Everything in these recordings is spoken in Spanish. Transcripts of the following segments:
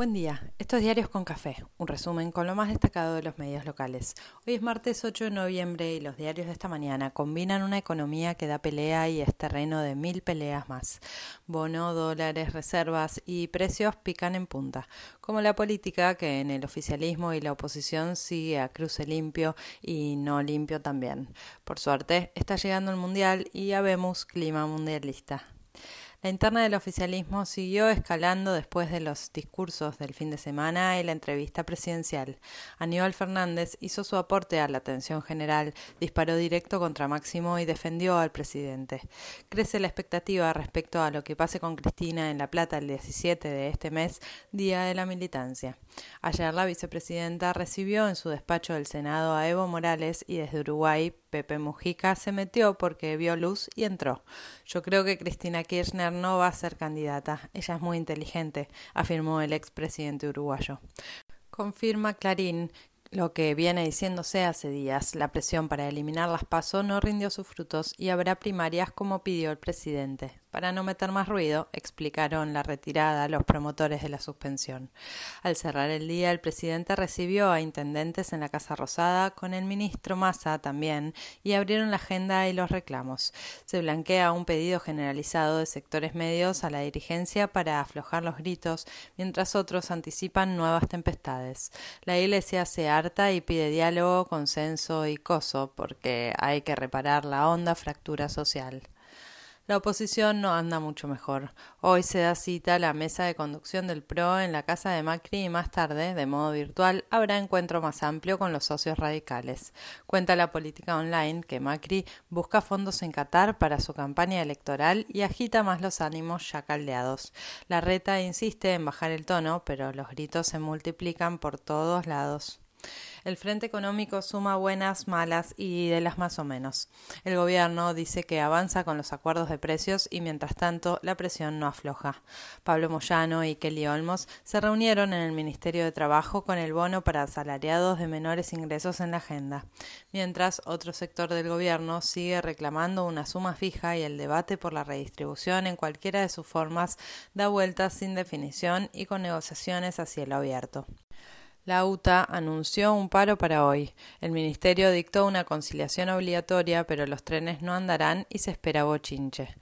Buen día, estos es Diarios con Café, un resumen con lo más destacado de los medios locales. Hoy es martes 8 de noviembre y los diarios de esta mañana combinan una economía que da pelea y es terreno de mil peleas más. Bono, dólares, reservas y precios pican en punta, como la política que en el oficialismo y la oposición sigue a cruce limpio y no limpio también. Por suerte, está llegando el Mundial y ya vemos clima mundialista. La interna del oficialismo siguió escalando después de los discursos del fin de semana y la entrevista presidencial. Aníbal Fernández hizo su aporte a la atención general, disparó directo contra Máximo y defendió al presidente. Crece la expectativa respecto a lo que pase con Cristina en La Plata el 17 de este mes, Día de la Militancia. Ayer la vicepresidenta recibió en su despacho del Senado a Evo Morales y desde Uruguay Pepe Mujica se metió porque vio luz y entró. Yo creo que Cristina Kirchner no va a ser candidata. Ella es muy inteligente, afirmó el expresidente uruguayo. Confirma Clarín lo que viene diciéndose hace días, la presión para eliminar las PASO no rindió sus frutos y habrá primarias como pidió el presidente. Para no meter más ruido, explicaron la retirada a los promotores de la suspensión. Al cerrar el día, el presidente recibió a intendentes en la Casa Rosada con el ministro Massa también y abrieron la agenda y los reclamos. Se blanquea un pedido generalizado de sectores medios a la dirigencia para aflojar los gritos, mientras otros anticipan nuevas tempestades. La Iglesia se harta y pide diálogo, consenso y coso, porque hay que reparar la honda fractura social. La oposición no anda mucho mejor. Hoy se da cita a la mesa de conducción del PRO en la casa de Macri y más tarde, de modo virtual, habrá encuentro más amplio con los socios radicales. Cuenta la política online que Macri busca fondos en Qatar para su campaña electoral y agita más los ánimos ya caldeados. La reta insiste en bajar el tono, pero los gritos se multiplican por todos lados. El Frente Económico suma buenas, malas y de las más o menos. El gobierno dice que avanza con los acuerdos de precios y mientras tanto la presión no afloja. Pablo Moyano y Kelly Olmos se reunieron en el Ministerio de Trabajo con el bono para asalariados de menores ingresos en la agenda, mientras otro sector del gobierno sigue reclamando una suma fija y el debate por la redistribución en cualquiera de sus formas da vueltas sin definición y con negociaciones a cielo abierto. La UTA anunció un paro para hoy. El Ministerio dictó una conciliación obligatoria, pero los trenes no andarán y se espera bochinche.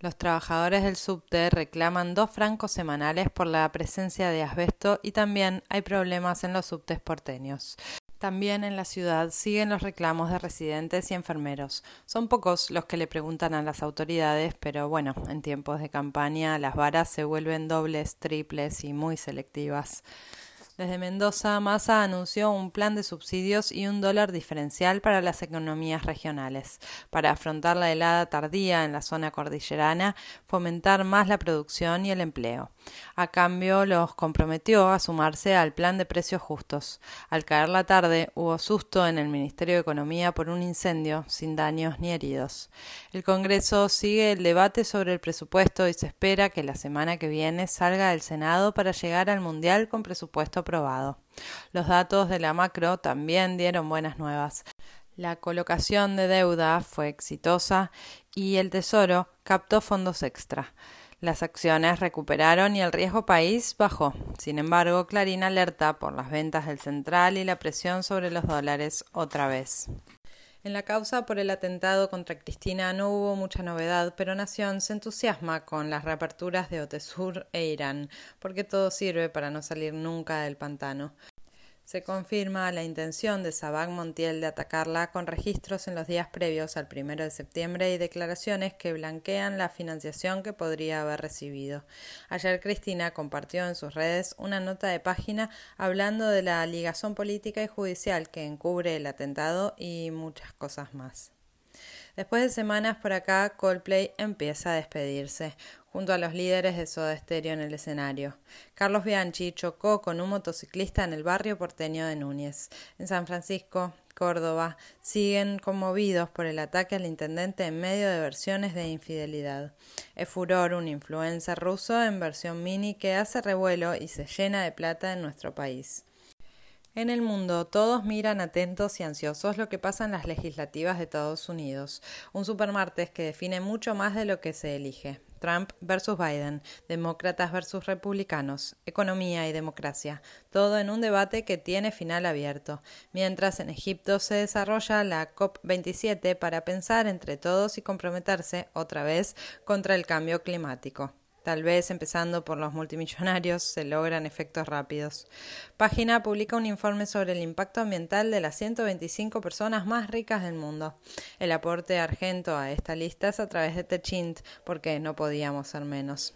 Los trabajadores del subte reclaman dos francos semanales por la presencia de asbesto y también hay problemas en los subtes porteños. También en la ciudad siguen los reclamos de residentes y enfermeros. Son pocos los que le preguntan a las autoridades, pero bueno, en tiempos de campaña las varas se vuelven dobles, triples y muy selectivas. Desde Mendoza, Massa anunció un plan de subsidios y un dólar diferencial para las economías regionales, para afrontar la helada tardía en la zona cordillerana, fomentar más la producción y el empleo. A cambio, los comprometió a sumarse al plan de precios justos. Al caer la tarde, hubo susto en el Ministerio de Economía por un incendio, sin daños ni heridos. El Congreso sigue el debate sobre el presupuesto y se espera que la semana que viene salga del Senado para llegar al Mundial con presupuesto Los datos de la macro también dieron buenas nuevas. La colocación de deuda fue exitosa y el Tesoro captó fondos extra. Las acciones recuperaron y el riesgo país bajó. Sin embargo, Clarín alerta por las ventas del central y la presión sobre los dólares otra vez. En la causa por el atentado contra Cristina no hubo mucha novedad, pero Nación se entusiasma con las reaperturas de Otesur e Irán, porque todo sirve para no salir nunca del pantano. Se confirma la intención de Sabac Montiel de atacarla con registros en los días previos al primero de septiembre y declaraciones que blanquean la financiación que podría haber recibido. Ayer Cristina compartió en sus redes una nota de página hablando de la ligazón política y judicial que encubre el atentado y muchas cosas más. Después de semanas por acá, Coldplay empieza a despedirse, junto a los líderes de Soda Stereo en el escenario. Carlos Bianchi chocó con un motociclista en el barrio porteño de Núñez. En San Francisco, Córdoba, siguen conmovidos por el ataque al intendente en medio de versiones de infidelidad. Es furor un influencer ruso en versión mini que hace revuelo y se llena de plata en nuestro país. En el mundo, todos miran atentos y ansiosos lo que pasa en las legislativas de Estados Unidos, un supermartes que define mucho más de lo que se elige. Trump versus Biden, demócratas versus republicanos, economía y democracia, todo en un debate que tiene final abierto, mientras en Egipto se desarrolla la COP27 para pensar entre todos y comprometerse otra vez contra el cambio climático. Tal vez empezando por los multimillonarios se logran efectos rápidos. Página publica un informe sobre el impacto ambiental de las 125 personas más ricas del mundo. El aporte argento a esta lista es a través de Techint, porque no podíamos ser menos.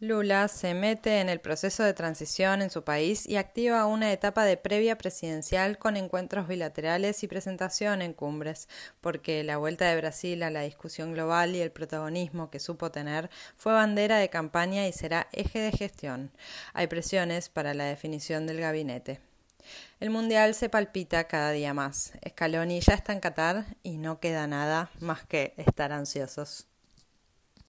Lula se mete en el proceso de transición en su país y activa una etapa de previa presidencial con encuentros bilaterales y presentación en cumbres, porque la vuelta de Brasil a la discusión global y el protagonismo que supo tener fue bandera de campaña y será eje de gestión. Hay presiones para la definición del gabinete. El Mundial se palpita cada día más. Scaloni ya está en Qatar y no queda nada más que estar ansiosos.